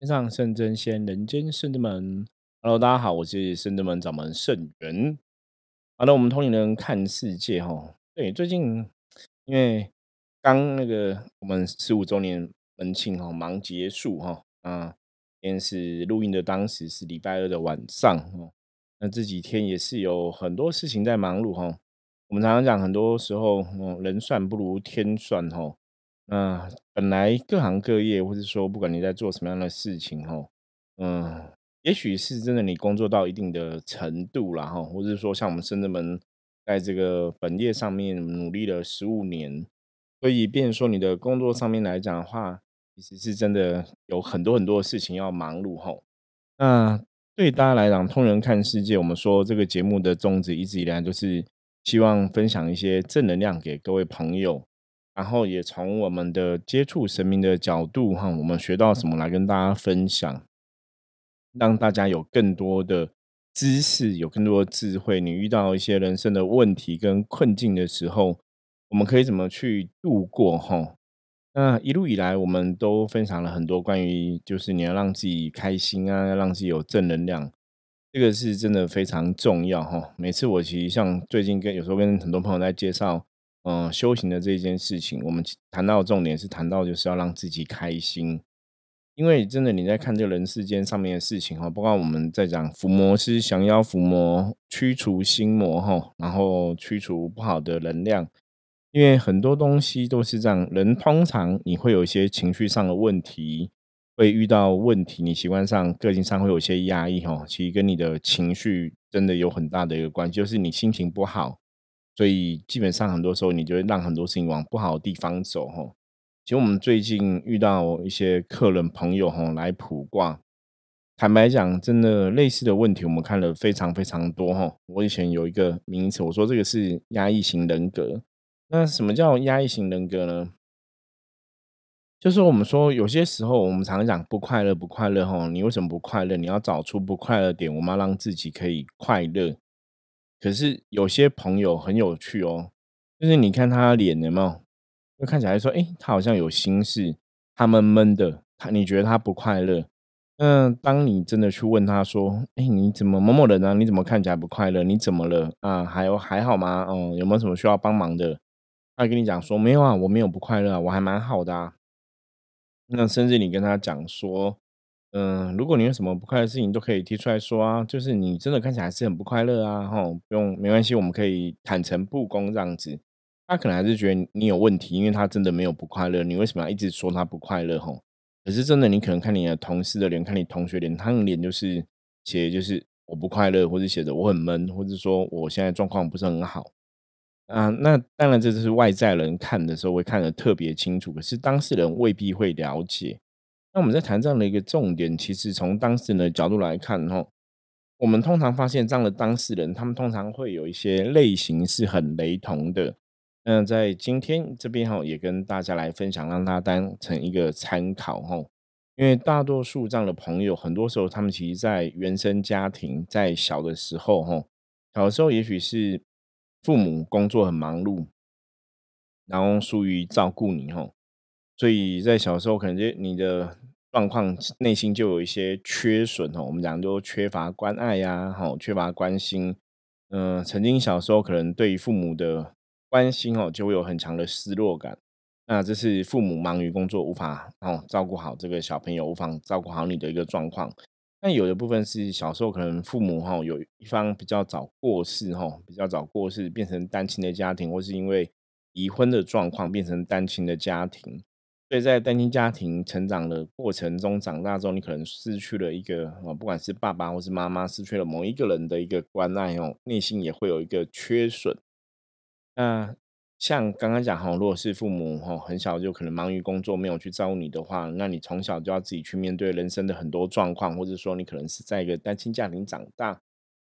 天上圣真仙，人间圣之门。Hello，大家好，我是圣之门掌门圣元。好的，我们通灵人看世界哈。对，最近因为刚那个我们十五周年门庆哈，忙结束哈。啊，今天是录音的，当时是礼拜二的晚上哦。那这几天也是有很多事情在忙碌哈。我们常常讲，很多时候嗯，人算不如天算哈。那本来各行各业，或者说不管你在做什么样的事情，哈，嗯，也许是真的你工作到一定的程度了，哈，或者说像我们深圳们在这个本业上面努力了十五年，所以变说你的工作上面来讲的话，其实是真的有很多很多的事情要忙碌，哈。那对大家来讲，通人看世界，我们说这个节目的宗旨一直以来都是希望分享一些正能量给各位朋友。然后也从我们的接触神明的角度，哈，我们学到什么来跟大家分享，让大家有更多的知识，有更多的智慧。你遇到一些人生的问题跟困境的时候，我们可以怎么去度过？哈，那一路以来，我们都分享了很多关于，就是你要让自己开心啊，要让自己有正能量，这个是真的非常重要，哈。每次我其实像最近跟有时候跟很多朋友在介绍。嗯，修行的这件事情，我们谈到重点是谈到就是要让自己开心，因为真的你在看这个人世间上面的事情哈，包括我们在讲伏魔是降妖伏魔，驱除心魔哈，然后驱除不好的能量，因为很多东西都是这样，人通常你会有一些情绪上的问题，会遇到问题，你习惯上个性上会有些压抑哈，其实跟你的情绪真的有很大的一个关系，就是你心情不好。所以基本上很多时候，你就会让很多事情往不好的地方走，吼。其实我们最近遇到一些客人朋友，吼，来卜卦。坦白讲，真的类似的问题，我们看了非常非常多，吼。我以前有一个名词，我说这个是压抑型人格。那什么叫压抑型人格呢？就是我们说有些时候，我们常常讲不快乐，不快乐，吼。你为什么不快乐？你要找出不快乐点，我们要让自己可以快乐。可是有些朋友很有趣哦，就是你看他脸有没有，就看起来说，哎，他好像有心事，他闷闷的，他你觉得他不快乐？嗯，当你真的去问他说，哎，你怎么某某人啊？你怎么看起来不快乐？你怎么了啊？还有还好吗？哦，有没有什么需要帮忙的？他跟你讲说，没有啊，我没有不快乐啊，我还蛮好的啊。那甚至你跟他讲说。嗯，如果你有什么不快乐的事情，都可以提出来说啊。就是你真的看起来是很不快乐啊，吼，不用没关系，我们可以坦诚不公这样子。他可能还是觉得你有问题，因为他真的没有不快乐，你为什么要一直说他不快乐？吼，可是真的，你可能看你的同事的脸，看你同学脸，他的脸就是写就是我不快乐，或者写着我很闷，或者说我现在状况不是很好啊。那当然，这就是外在人看的时候会看得特别清楚，可是当事人未必会了解。那我们在谈这样的一个重点，其实从当事人的角度来看，哈，我们通常发现这样的当事人，他们通常会有一些类型是很雷同的。那在今天这边哈，也跟大家来分享，让大家当成一个参考哈。因为大多数这样的朋友，很多时候他们其实，在原生家庭在小的时候，哈，小的时候也许是父母工作很忙碌，然后疏于照顾你，哈。所以在小时候，可能就你的状况内心就有一些缺损哦。我们讲就缺乏关爱呀，哈，缺乏关心。嗯，曾经小时候可能对于父母的关心哦，就会有很强的失落感。那这是父母忙于工作，无法哦照顾好这个小朋友，无法照顾好你的一个状况。那有的部分是小时候可能父母哈有一方比较早过世哈，比较早过世，变成单亲的家庭，或是因为离婚的状况变成单亲的家庭。所以在单亲家庭成长的过程中，长大之后，你可能失去了一个啊，不管是爸爸或是妈妈，失去了某一个人的一个关爱哦，内心也会有一个缺损。那像刚刚讲哈，如果是父母哈很小就可能忙于工作，没有去照顾你的话，那你从小就要自己去面对人生的很多状况，或者说你可能是在一个单亲家庭长大。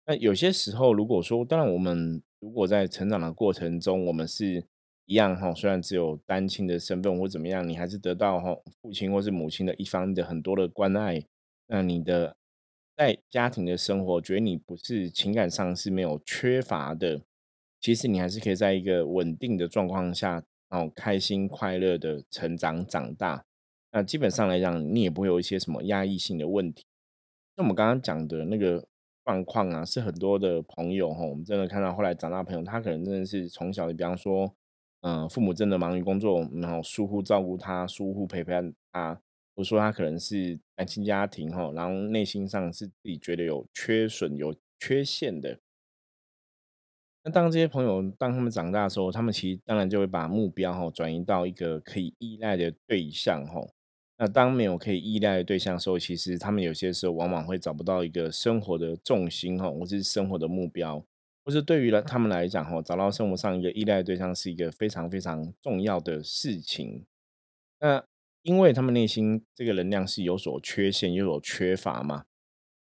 那有些时候，如果说，当然我们如果在成长的过程中，我们是。一样哈，虽然只有单亲的身份或怎么样，你还是得到哈父亲或是母亲的一方的很多的关爱。那你的在家庭的生活，觉得你不是情感上是没有缺乏的，其实你还是可以在一个稳定的状况下，然后开心快乐的成长长大。那基本上来讲，你也不会有一些什么压抑性的问题。那我们刚刚讲的那个状况啊，是很多的朋友哈，我们真的看到后来长大朋友，他可能真的是从小，比方说，嗯，父母真的忙于工作，然后疏忽照顾他，疏忽陪伴他，或者说他可能是单亲家庭哈，然后内心上是自己觉得有缺损、有缺陷的。那当这些朋友当他们长大的时候，他们其实当然就会把目标哈转移到一个可以依赖的对象哈。那当没有可以依赖的对象的时候，其实他们有些时候往往会找不到一个生活的重心哈，或是生活的目标，或是对于了他们来讲哈，找到生活上一个依赖对象是一个非常非常重要的事情。那因为他们内心这个能量是有所缺陷，又有缺乏嘛。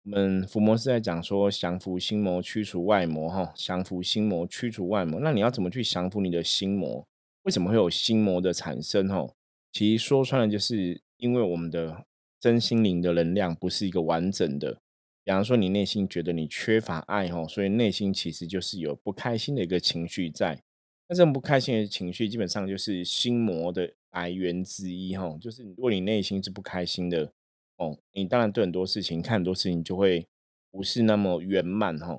我们伏魔是在讲说降服心魔，驱除外魔，哈，降服心魔，驱除外魔。那你要怎么去降服你的心魔？为什么会有心魔的产生？哈，其实说穿了，就是因为我们的真心灵的能量不是一个完整的。比方说，你内心觉得你缺乏爱，哈，所以内心其实就是有不开心的一个情绪在。那这种不开心的情绪，基本上就是心魔的来源之一，哈，就是如果你内心是不开心的。哦，你当然对很多事情看很多事情就会不是那么圆满哈。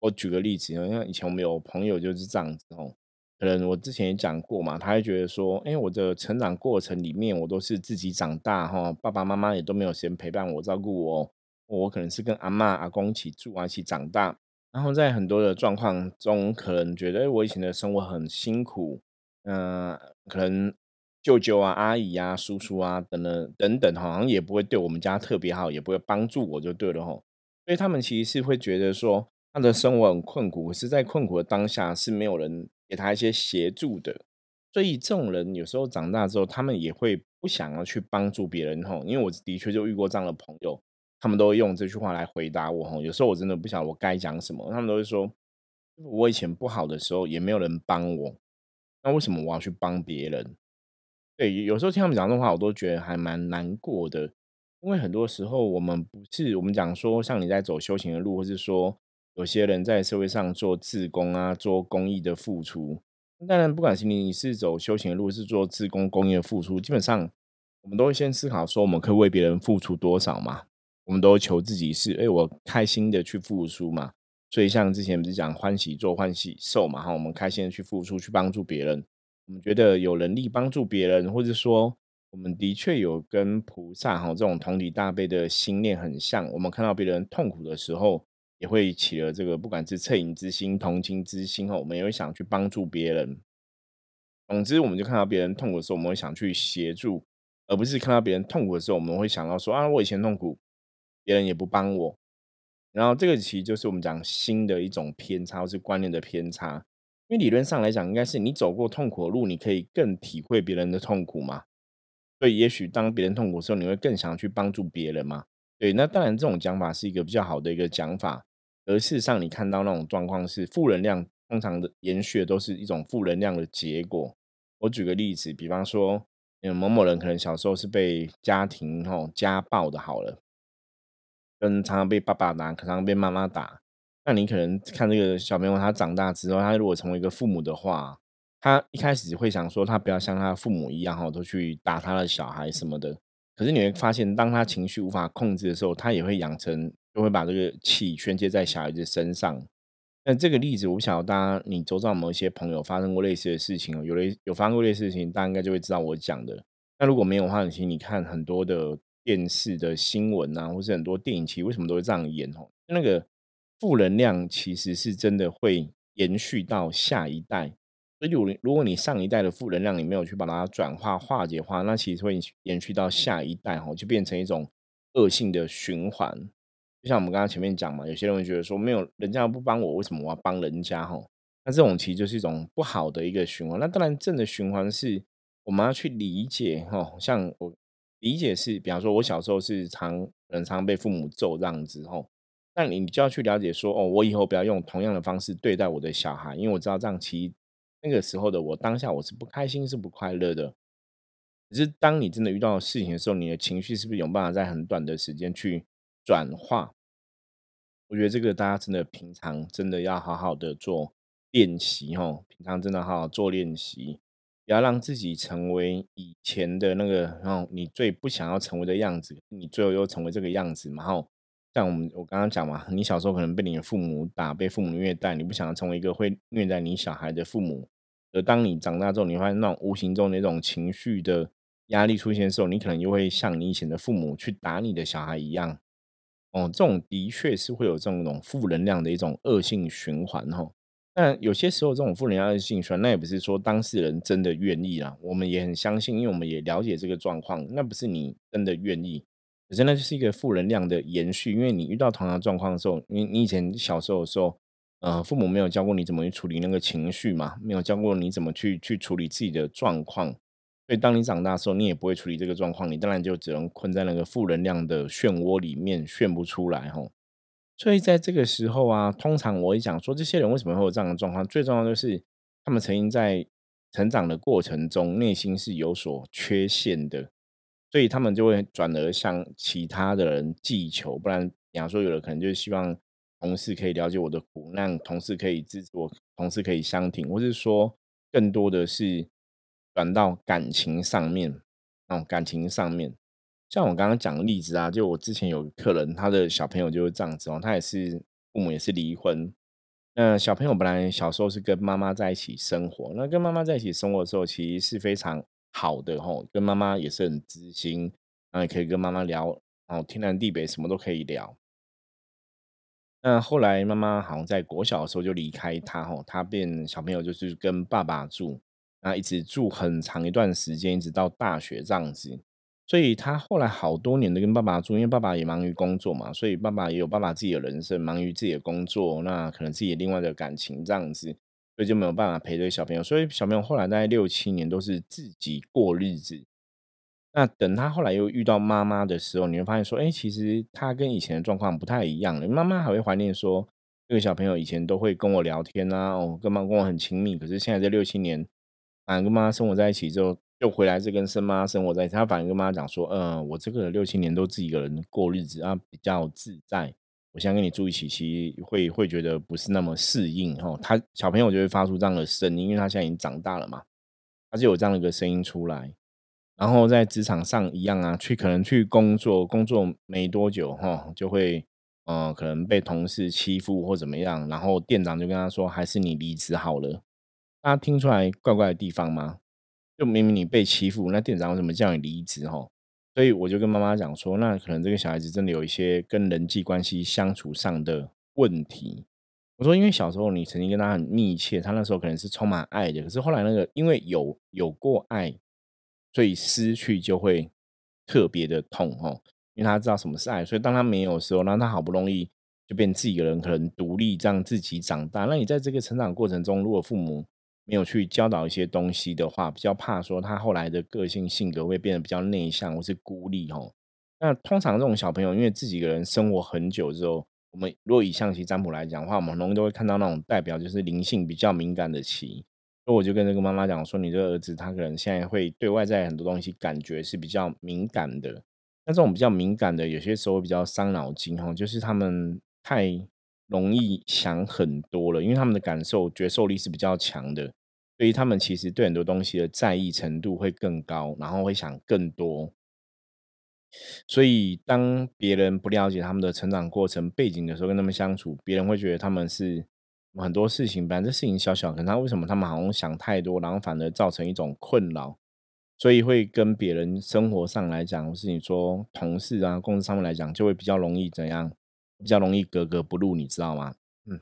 我举个例子，像以前我们有朋友就是这样子哦，可能我之前也讲过嘛，他会觉得说，哎，我的成长过程里面我都是自己长大哈，爸爸妈妈也都没有时间陪伴我照顾我，我可能是跟阿妈阿公一起住啊，一起长大，然后在很多的状况中，可能觉得我以前的生活很辛苦，嗯，可能。舅舅啊、阿姨啊、叔叔啊等等等等，好像也不会对我们家特别好，也不会帮助我就对了吼。所以他们其实是会觉得说，他的生活很困苦，可是在困苦的当下是没有人给他一些协助的。所以这种人有时候长大之后，他们也会不想要去帮助别人吼。因为我的确就遇过这样的朋友，他们都会用这句话来回答我吼。有时候我真的不晓得我该讲什么，他们都会说，我以前不好的时候也没有人帮我，那为什么我要去帮别人？对，有时候听他们讲这话，我都觉得还蛮难过的。因为很多时候，我们不是我们讲说，像你在走修行的路，或是说有些人在社会上做自工啊，做公益的付出。当然，不管是你是走修行的路，是做自工公益的付出，基本上我们都会先思考说，我们可以为别人付出多少嘛？我们都求自己是，哎，我开心的去付出嘛。所以，像之前不是讲欢喜做，欢喜受嘛？哈，我们开心的去付出，去帮助别人。我们觉得有能力帮助别人，或者说我们的确有跟菩萨哈这种同理大悲的心念很像。我们看到别人痛苦的时候，也会起了这个不管是恻隐之心、同情之心哈，我们也会想去帮助别人。总之，我们就看到别人痛苦的时候，我们会想去协助，而不是看到别人痛苦的时候，我们会想到说啊，我以前痛苦，别人也不帮我。然后这个其实就是我们讲新的一种偏差，或是观念的偏差。因为理论上来讲，应该是你走过痛苦的路，你可以更体会别人的痛苦嘛。所以，也许当别人痛苦的时候，你会更想去帮助别人嘛。对，那当然这种讲法是一个比较好的一个讲法。而事实上，你看到那种状况是负能量，通常的延续都是一种负能量的结果。我举个例子，比方说，某某人可能小时候是被家庭吼家暴的，好了，跟常常被爸爸打，常常被妈妈打。那你可能看这个小朋友，他长大之后，他如果成为一个父母的话，他一开始会想说，他不要像他父母一样哈，都去打他的小孩什么的。可是你会发现，当他情绪无法控制的时候，他也会养成，就会把这个气宣泄在小孩子身上。那这个例子，我不晓得大家你周遭有没有一些朋友发生过类似的事情哦，有类有发生过类似的事情，大家应该就会知道我讲的。那如果没有的话，其实你看很多的电视的新闻啊，或是很多电影，其实为什么都会这样演哦？那个。负能量其实是真的会延续到下一代，所以如如果你上一代的负能量你没有去把它转化化解的话，那其实会延续到下一代哦，就变成一种恶性的循环。就像我们刚刚前面讲嘛，有些人会觉得说，没有人家不帮我，为什么我要帮人家哈？那这种其实就是一种不好的一个循环。那当然正的循环是我们要去理解哈，像我理解是，比方说我小时候是常很常被父母揍这样子哈。那你就要去了解说，哦，我以后不要用同样的方式对待我的小孩，因为我知道这样其实那个时候的我当下我是不开心，是不快乐的。可是当你真的遇到事情的时候，你的情绪是不是有办法在很短的时间去转化？我觉得这个大家真的平常真的要好好的做练习哦，平常真的好好做练习。不要让自己成为以前的那个，然后你最不想要成为的样子，你最后又成为这个样子嘛。然后像我们我刚刚讲嘛，你小时候可能被你的父母打，被父母虐待，你不想要成为一个会虐待你小孩的父母。而当你长大之后，你发现那种无形中的那种情绪的压力出现的时候，你可能又会像你以前的父母去打你的小孩一样。哦，这种的确是会有这种负能量的一种恶性循环哈。但有些时候这种负能量的性循环，那也不是说当事人真的愿意啦，我们也很相信，因为我们也了解这个状况，那不是你真的愿意，可是那就是一个负能量的延续。因为你遇到同样状况的时候，你你以前小时候的时候，呃，父母没有教过你怎么去处理那个情绪嘛，没有教过你怎么去去处理自己的状况。所以，当你长大的时候，你也不会处理这个状况，你当然就只能困在那个负能量的漩涡里面，旋不出来吼。所以，在这个时候啊，通常我会讲说，这些人为什么会有这样的状况？最重要就是他们曾经在成长的过程中，内心是有所缺陷的，所以他们就会转而向其他的人寄求。不然，比方说，有的可能就希望同事可以了解我的苦难，同事可以支持我，同事可以相挺，或是说，更多的是。转到感情上面，哦，感情上面，像我刚刚讲的例子啊，就我之前有个客人，他的小朋友就是这样子哦，他也是父母也是离婚，那小朋友本来小时候是跟妈妈在一起生活，那跟妈妈在一起生活的时候，其实是非常好的吼，跟妈妈也是很知心，然后也可以跟妈妈聊，然后天南地北什么都可以聊。那后来妈妈好像在国小的时候就离开他吼，他变小朋友就是跟爸爸住。那一直住很长一段时间，一直到大学这样子，所以他后来好多年都跟爸爸住，因为爸爸也忙于工作嘛，所以爸爸也有爸爸自己的人生，忙于自己的工作，那可能自己另外的感情这样子，所以就没有办法陪这个小朋友，所以小朋友后来大概六七年都是自己过日子。那等他后来又遇到妈妈的时候，你会发现说，哎，其实他跟以前的状况不太一样了。妈妈还会怀念说，这个小朋友以前都会跟我聊天啊，哦，跟妈跟我很亲密，可是现在这六七年。反而跟妈妈生活在一起之后，又回来是跟生妈生活在一起。他反而跟妈妈讲说：“嗯，我这个六七年都自己一个人过日子啊，比较自在。我现在跟你住一起，其实会会觉得不是那么适应。”哈，他小朋友就会发出这样的声音，因为他现在已经长大了嘛，他就有这样的一个声音出来。然后在职场上一样啊，去可能去工作，工作没多久哈，就会嗯，可能被同事欺负或怎么样，然后店长就跟他说：“还是你离职好了。”大家听出来怪怪的地方吗？就明明你被欺负，那店长为什么叫你离职？哈，所以我就跟妈妈讲说，那可能这个小孩子真的有一些跟人际关系相处上的问题。我说，因为小时候你曾经跟他很密切，他那时候可能是充满爱的，可是后来那个因为有有过爱，所以失去就会特别的痛，哦，因为他知道什么是爱，所以当他没有的时候，那他好不容易就变自己一个人，可能独立这样自己长大。那你在这个成长过程中，如果父母没有去教导一些东西的话，比较怕说他后来的个性性格会变得比较内向或是孤立哦。那通常这种小朋友，因为自己一个人生活很久之后，我们如果以象棋占卜来讲的话，我们很容易都会看到那种代表就是灵性比较敏感的棋。所以我就跟这个妈妈讲说，你这个儿子他可能现在会对外在很多东西感觉是比较敏感的。那这种比较敏感的，有些时候比较伤脑筋哦，就是他们太容易想很多了，因为他们的感受觉受力是比较强的。所以他们其实对很多东西的在意程度会更高，然后会想更多。所以当别人不了解他们的成长过程背景的时候，跟他们相处，别人会觉得他们是很多事情，本来这事情小小，可能他为什么他们好像想太多，然后反而造成一种困扰，所以会跟别人生活上来讲，或是你说同事啊、公司上面来讲，就会比较容易怎样，比较容易格格不入，你知道吗？嗯，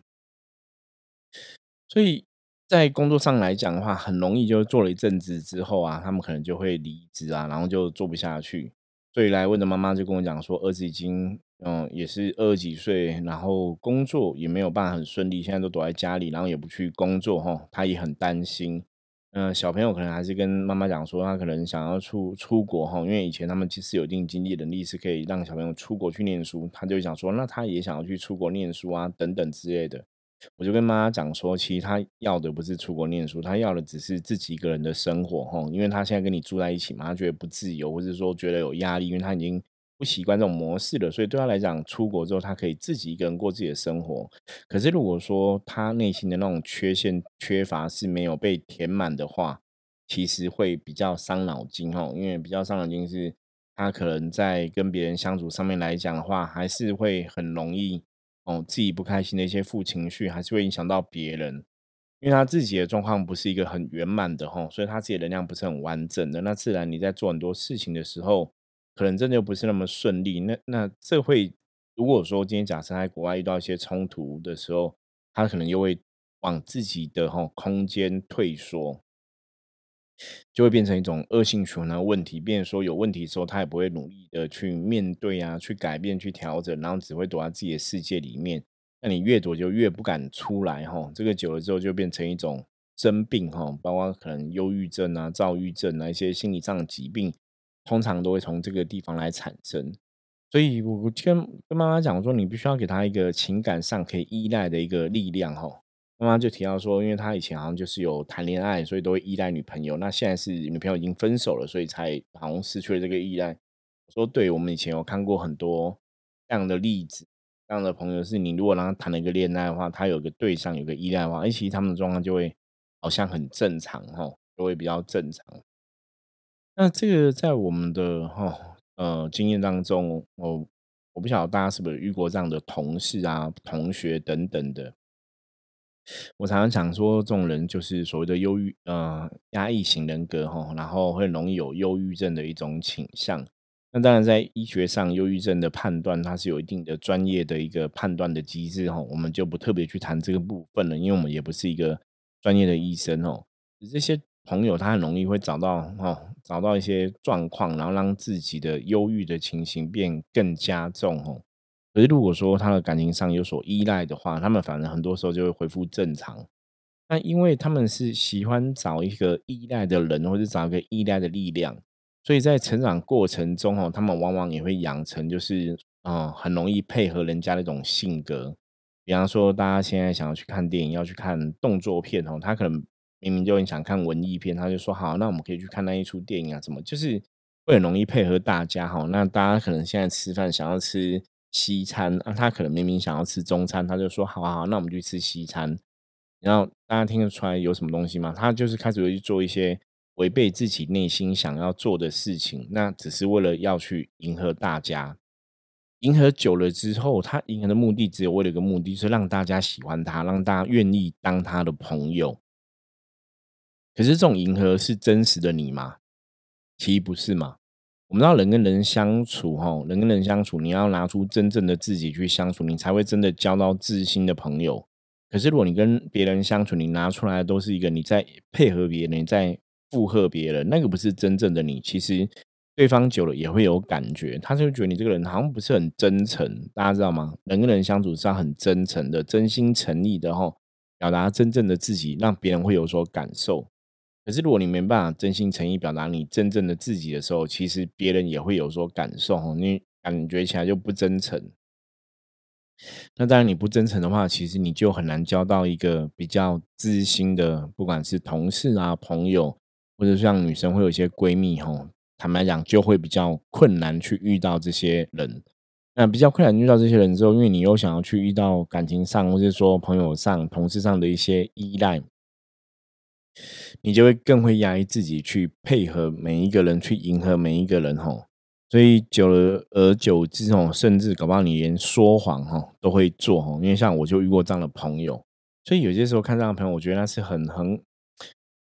所以。在工作上来讲的话，很容易就做了一阵子之后啊，他们可能就会离职啊，然后就做不下去。所以来问的妈妈就跟我讲说，儿子已经嗯也是二十几岁，然后工作也没有办法很顺利，现在都躲在家里，然后也不去工作哈，他也很担心。嗯，小朋友可能还是跟妈妈讲说，他可能想要出出国哈，因为以前他们其实有一定经济能力，是可以让小朋友出国去念书。他就想说，那他也想要去出国念书啊，等等之类的。我就跟妈妈讲说，其实他要的不是出国念书，他要的只是自己一个人的生活，吼，因为他现在跟你住在一起嘛，他觉得不自由，或者说觉得有压力，因为他已经不习惯这种模式了，所以对他来讲，出国之后他可以自己一个人过自己的生活。可是如果说他内心的那种缺陷、缺乏是没有被填满的话，其实会比较伤脑筋哦，因为比较伤脑筋是，他可能在跟别人相处上面来讲的话，还是会很容易哦，自己不开心的一些负情绪，还是会影响到别人。因为他自己的状况不是一个很圆满的哈，所以他自己的能量不是很完整的。那自然你在做很多事情的时候，可能真的又不是那么顺利。那那这会，如果说今天假设在国外遇到一些冲突的时候，他可能又会往自己的哈空间退缩，就会变成一种恶性循环的问题。变成说有问题的时候，他也不会努力的去面对啊，去改变、去调整，然后只会躲在自己的世界里面。那你越躲就越不敢出来哈，这个久了之后就变成一种生病哈，包括可能忧郁症啊、躁郁症啊一些心理上的疾病，通常都会从这个地方来产生。所以我跟跟妈妈讲说，你必须要给他一个情感上可以依赖的一个力量哈。妈妈就提到说，因为他以前好像就是有谈恋爱，所以都会依赖女朋友。那现在是女朋友已经分手了，所以才好像失去了这个依赖。说对我们以前有看过很多这样的例子。这样的朋友是你，如果让他谈了一个恋爱的话，他有个对象，有个依赖的话，哎，其实他们的状况就会好像很正常哈，就会比较正常。那这个在我们的哈呃经验当中，我我不晓得大家是不是遇过这样的同事啊、同学等等的。我常常讲说，这种人就是所谓的忧郁呃压抑型人格哈，然后会容易有忧郁症的一种倾向。那当然，在医学上，忧郁症的判断它是有一定的专业的一个判断的机制哈，我们就不特别去谈这个部分了，因为我们也不是一个专业的医生哦。这些朋友他很容易会找到哦，找到一些状况，然后让自己的忧郁的情形变更加重哦。可是如果说他的感情上有所依赖的话，他们反而很多时候就会恢复正常。那因为他们是喜欢找一个依赖的人，或者找一个依赖的力量。所以在成长过程中，哦，他们往往也会养成，就是啊，很容易配合人家的一种性格。比方说，大家现在想要去看电影，要去看动作片，哦，他可能明明就很想看文艺片，他就说好，那我们可以去看那一出电影啊，怎么就是会很容易配合大家，哈。那大家可能现在吃饭想要吃西餐，啊，他可能明明想要吃中餐，他就说好好，那我们就吃西餐。然后大家听得出来有什么东西吗？他就是开始会去做一些。违背自己内心想要做的事情，那只是为了要去迎合大家。迎合久了之后，他迎合的目的只有为了一个目的，是让大家喜欢他，让大家愿意当他的朋友。可是这种迎合是真实的你吗？其实不是嘛。我们知道人跟人相处，哈，人跟人相处，你要拿出真正的自己去相处，你才会真的交到知心的朋友。可是如果你跟别人相处，你拿出来的都是一个你在配合别人，在。附和别人，那个不是真正的你。其实对方久了也会有感觉，他就觉得你这个人好像不是很真诚。大家知道吗？人跟人相处是要很真诚的、真心诚意的哈，表达真正的自己，让别人会有所感受。可是如果你没办法真心诚意表达你真正的自己的时候，其实别人也会有所感受，你感觉起来就不真诚。那当然，你不真诚的话，其实你就很难交到一个比较知心的，不管是同事啊、朋友。或者像女生会有一些闺蜜吼，坦白讲就会比较困难去遇到这些人。那比较困难遇到这些人之后，因为你又想要去遇到感情上，或者说朋友上、同事上的一些依赖，你就会更会压抑自己去配合每一个人，去迎合每一个人吼。所以久而久之吼，甚至搞不好你连说谎吼都会做吼。因为像我就遇过这样的朋友，所以有些时候看这样的朋友，我觉得那是很很。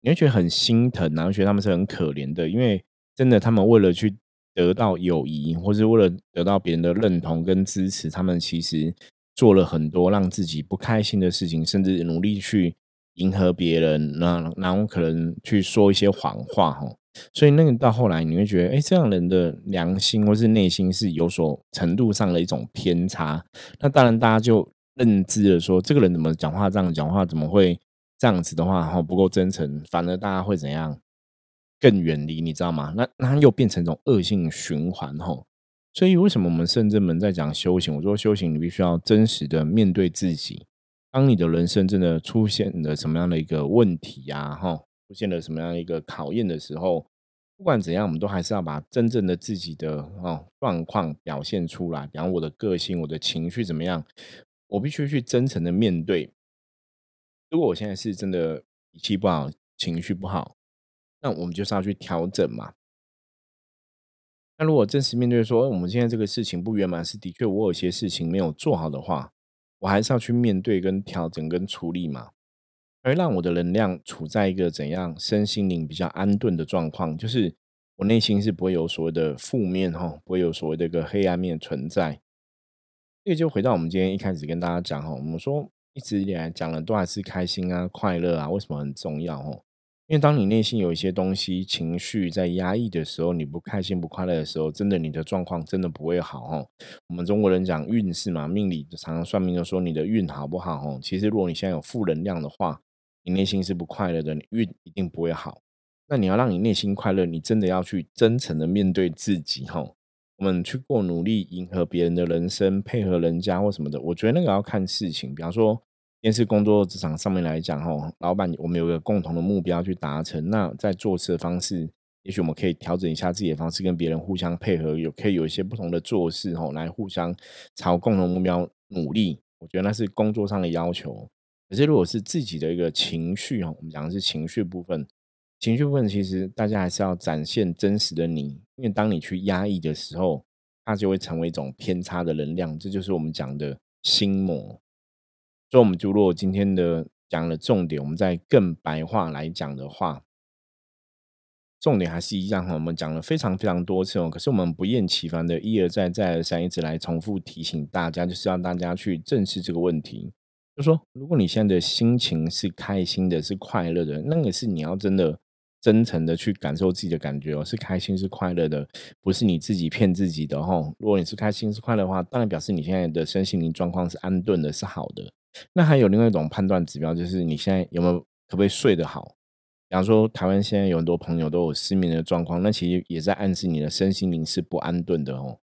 你会觉得很心疼，然后觉得他们是很可怜的，因为真的，他们为了去得到友谊，或是为了得到别人的认同跟支持，他们其实做了很多让自己不开心的事情，甚至努力去迎合别人，那然后可能去说一些谎话，哈。所以那个到后来，你会觉得，哎，这样人的良心或是内心是有所程度上的一种偏差。那当然，大家就认知了说，这个人怎么讲话这样讲话，怎么会？这样子的话，不够真诚，反而大家会怎样？更远离，你知道吗？那那又变成一种恶性循环，哈。所以为什么我们圣正门在讲修行？我说修行，你必须要真实的面对自己。当你的人生真的出现了什么样的一个问题呀，哈，出现了什么样的一个考验的时候，不管怎样，我们都还是要把真正的自己的哦状况表现出来。比方我的个性，我的情绪怎么样，我必须去真诚的面对。如果我现在是真的脾气不好、情绪不好，那我们就是要去调整嘛。那如果真实面对说，我们现在这个事情不圆满，是的确我有些事情没有做好的话，我还是要去面对、跟调整、跟处理嘛，而让我的能量处在一个怎样身心灵比较安顿的状况，就是我内心是不会有所谓的负面哈，不会有所谓的一个黑暗面存在。这个就回到我们今天一开始跟大家讲哈，我们说一直以来讲了都还是开心啊、快乐啊，为什么很重要哦？因为当你内心有一些东西、情绪在压抑的时候，你不开心、不快乐的时候，真的你的状况真的不会好哦。我们中国人讲运势嘛，命理常常算命就说你的运好不好哦。其实如果你现在有负能量的话，你内心是不快乐的，你运一定不会好。那你要让你内心快乐，你真的要去真诚的面对自己哈。我们去过努力迎合别人的人生，配合人家或什么的，我觉得那个要看事情，比方说。电视工作职场上面来讲，哈，老板，我们有个共同的目标去达成。那在做事的方式，也许我们可以调整一下自己的方式，跟别人互相配合，有可以有一些不同的做事，哈，来互相朝共同目标努力。我觉得那是工作上的要求。可是如果是自己的一个情绪，哈，我们讲的是情绪部分，情绪部分其实大家还是要展现真实的你，因为当你去压抑的时候，它就会成为一种偏差的能量，这就是我们讲的心魔。所以，我们就如果今天的讲的重点，我们再更白话来讲的话，重点还是一样哈。我们讲了非常非常多次哦，可是我们不厌其烦的一而再、再而三，一直来重复提醒大家，就是让大家去正视这个问题。就说，如果你现在的心情是开心的、是快乐的，那个是你要真的真诚的去感受自己的感觉哦，是开心、是快乐的，不是你自己骗自己的哈。如果你是开心、是快乐的话，当然表示你现在的身心灵状况是安顿的、是好的。那还有另外一种判断指标，就是你现在有没有可不可以睡得好？比方说，台湾现在有很多朋友都有失眠的状况，那其实也在暗示你的身心灵是不安顿的哦。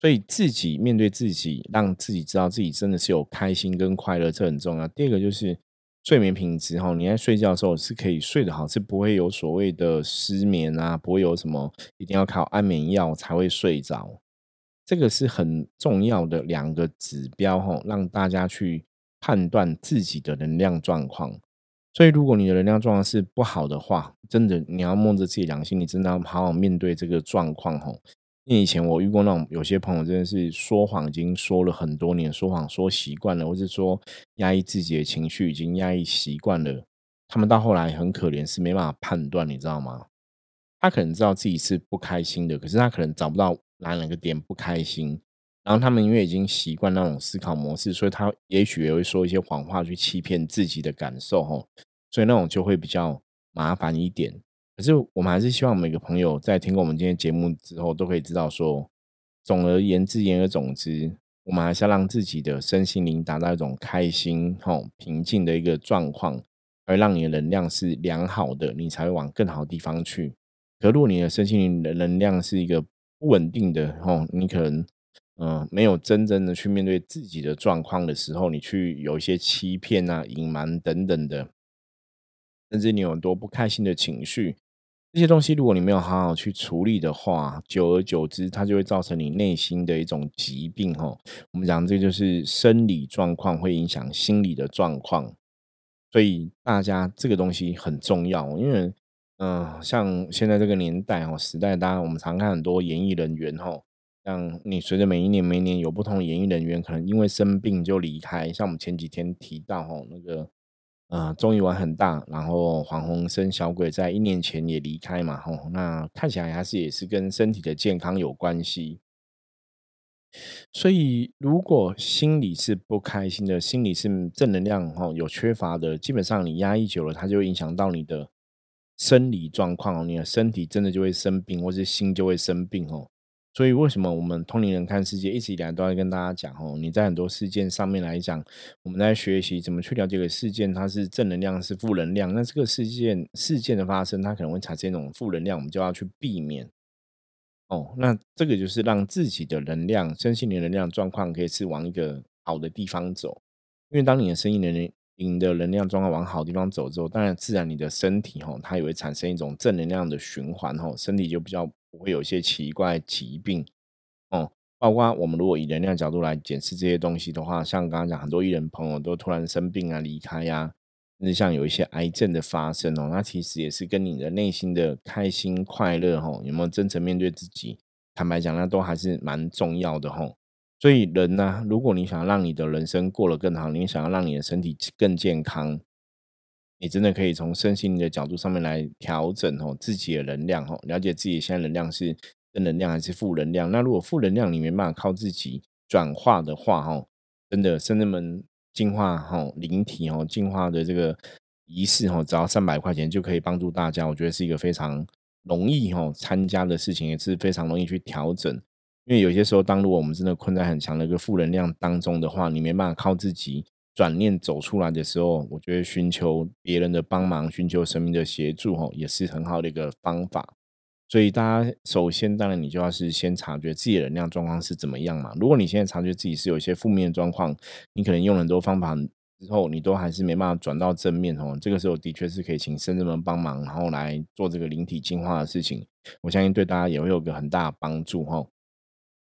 所以自己面对自己，让自己知道自己真的是有开心跟快乐，这很重要。第二个就是睡眠品质哈，你在睡觉的时候是可以睡得好，是不会有所谓的失眠啊，不会有什么一定要靠安眠药才会睡着。这个是很重要的两个指标哈，让大家去。判断自己的能量状况，所以如果你的能量状况是不好的话，真的你要摸着自己良心，你真的要好好面对这个状况吼。因为以前我遇过那种有些朋友真的是说谎，已经说了很多年，说谎说习惯了，或是说压抑自己的情绪已经压抑习惯了，他们到后来很可怜，是没办法判断，你知道吗？他可能知道自己是不开心的，可是他可能找不到哪两个点不开心。然后他们因为已经习惯那种思考模式，所以他也许也会说一些谎话去欺骗自己的感受，吼，所以那种就会比较麻烦一点。可是我们还是希望每个朋友在听过我们今天节目之后，都可以知道说，总而言之言而总之，我们还是要让自己的身心灵达到一种开心、吼平静的一个状况，而让你的能量是良好的，你才会往更好的地方去。可如果你的身心灵的能量是一个不稳定的，吼，你可能。嗯，没有真正的去面对自己的状况的时候，你去有一些欺骗啊、隐瞒等等的，甚至你有很多不开心的情绪，这些东西如果你没有好好去处理的话，久而久之，它就会造成你内心的一种疾病。哦，我们讲这就是生理状况会影响心理的状况，所以大家这个东西很重要，因为嗯，像现在这个年代哦，时代，当然我们常看很多演艺人员哦。像你随着每一年、每一年有不同的演艺人员，可能因为生病就离开。像我们前几天提到吼，那个呃综艺玩很大，然后黄宏生小鬼在一年前也离开嘛吼，那看起来还是也是跟身体的健康有关系。所以如果心里是不开心的，心里是正能量吼有缺乏的，基本上你压抑久了，它就会影响到你的生理状况，你的身体真的就会生病，或是心就会生病哦。所以，为什么我们通灵人看世界一直以来都在跟大家讲哦？你在很多事件上面来讲，我们在学习怎么去了解个事件，它是正能量是负能量。那这个事件事件的发生，它可能会产生一种负能量，我们就要去避免。哦，那这个就是让自己的能量、身心灵能量状况可以是往一个好的地方走。因为当你的身心灵灵的能量状况往好地方走之后，当然自然你的身体哈，它也会产生一种正能量的循环哈，身体就比较。不会有一些奇怪疾病哦，包括我们如果以能量角度来检视这些东西的话，像刚刚讲，很多艺人朋友都突然生病啊、离开呀，那像有一些癌症的发生哦，那其实也是跟你的内心的开心快乐哈，有没有真诚面对自己？坦白讲，那都还是蛮重要的哈。所以人呢，如果你想要让你的人生过得更好，你想要让你的身体更健康，你真的可以从身心的角度上面来调整哦自己的能量哦，了解自己现在能量是正能量还是负能量。那如果负能量你没办法靠自己转化的话哦，真的圣人们进化哈灵体哦进化的这个仪式哦，只要三百块钱就可以帮助大家，我觉得是一个非常容易哦参加的事情，也是非常容易去调整。因为有些时候，当如果我们真的困在很强的一个负能量当中的话，你没办法靠自己转念走出来的时候，我觉得寻求别人的帮忙，寻求神明的协助，吼，也是很好的一个方法。所以大家首先，当然你就要是先察觉自己的能量状况是怎么样嘛。如果你现在察觉自己是有一些负面状况，你可能用了很多方法之后，你都还是没办法转到正面哦。这个时候的确是可以请圣人们帮忙，然后来做这个灵体净化的事情。我相信对大家也会有个很大的帮助，哈。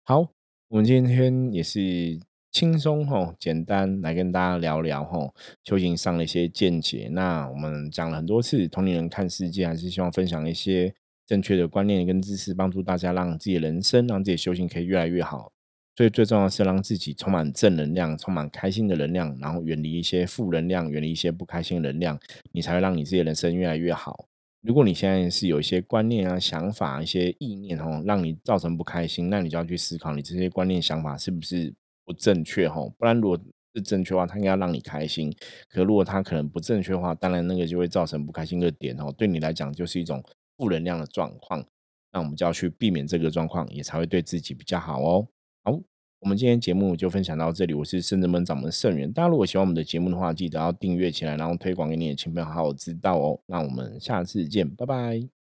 好，我们今天也是轻松吼，简单来跟大家聊聊吼，修行上的一些见解。那我们讲了很多次，同龄人看世界，还是希望分享一些正确的观念跟知识，帮助大家让自己的人生，让自己修行可以越来越好。所以最重要的是让自己充满正能量，充满开心的能量，然后远离一些负能量，远离一些不开心的能量，你才会让你自己的人生越来越好。如果你现在是有一些观念啊、想法、一些意念哦，让你造成不开心，那你就要去思考，你这些观念、想法是不是不正确哈？不然如果是正确的话，他应该让你开心；可如果他可能不正确的话，当然那个就会造成不开心的点哦。对你来讲就是一种负能量的状况，那我们就要去避免这个状况，也才会对自己比较好哦。好。我们今天节目就分享到这里，我是圣人门掌门圣元。大家如果喜欢我们的节目的话，记得要订阅起来，然后推广给你的亲朋好友知道哦。那我们下次见，拜拜。